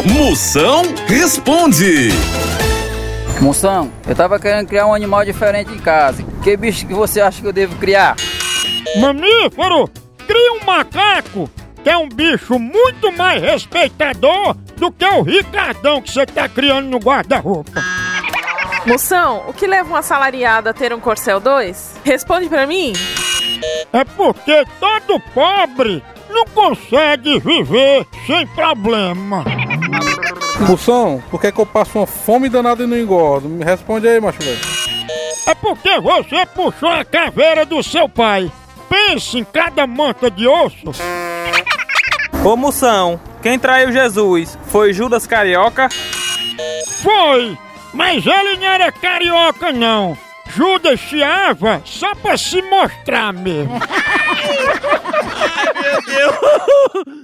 Moção responde. Moção, eu tava querendo criar um animal diferente em casa. Que bicho que você acha que eu devo criar? Mamífero, cria um macaco, que é um bicho muito mais respeitador do que o Ricardão que você tá criando no guarda-roupa. Moção, o que leva uma assalariada a ter um Corcel 2? Responde pra mim. É porque todo pobre não consegue viver sem problema. Moção, por que, que eu passo uma fome danada e não engordo? Me responde aí, macho velho. É porque você puxou a caveira do seu pai. Pense em cada manta de osso. Ô Moção, quem traiu Jesus? Foi Judas Carioca? Foi, mas ele não era carioca não. Judas chiava só pra se mostrar mesmo. Meu Deus!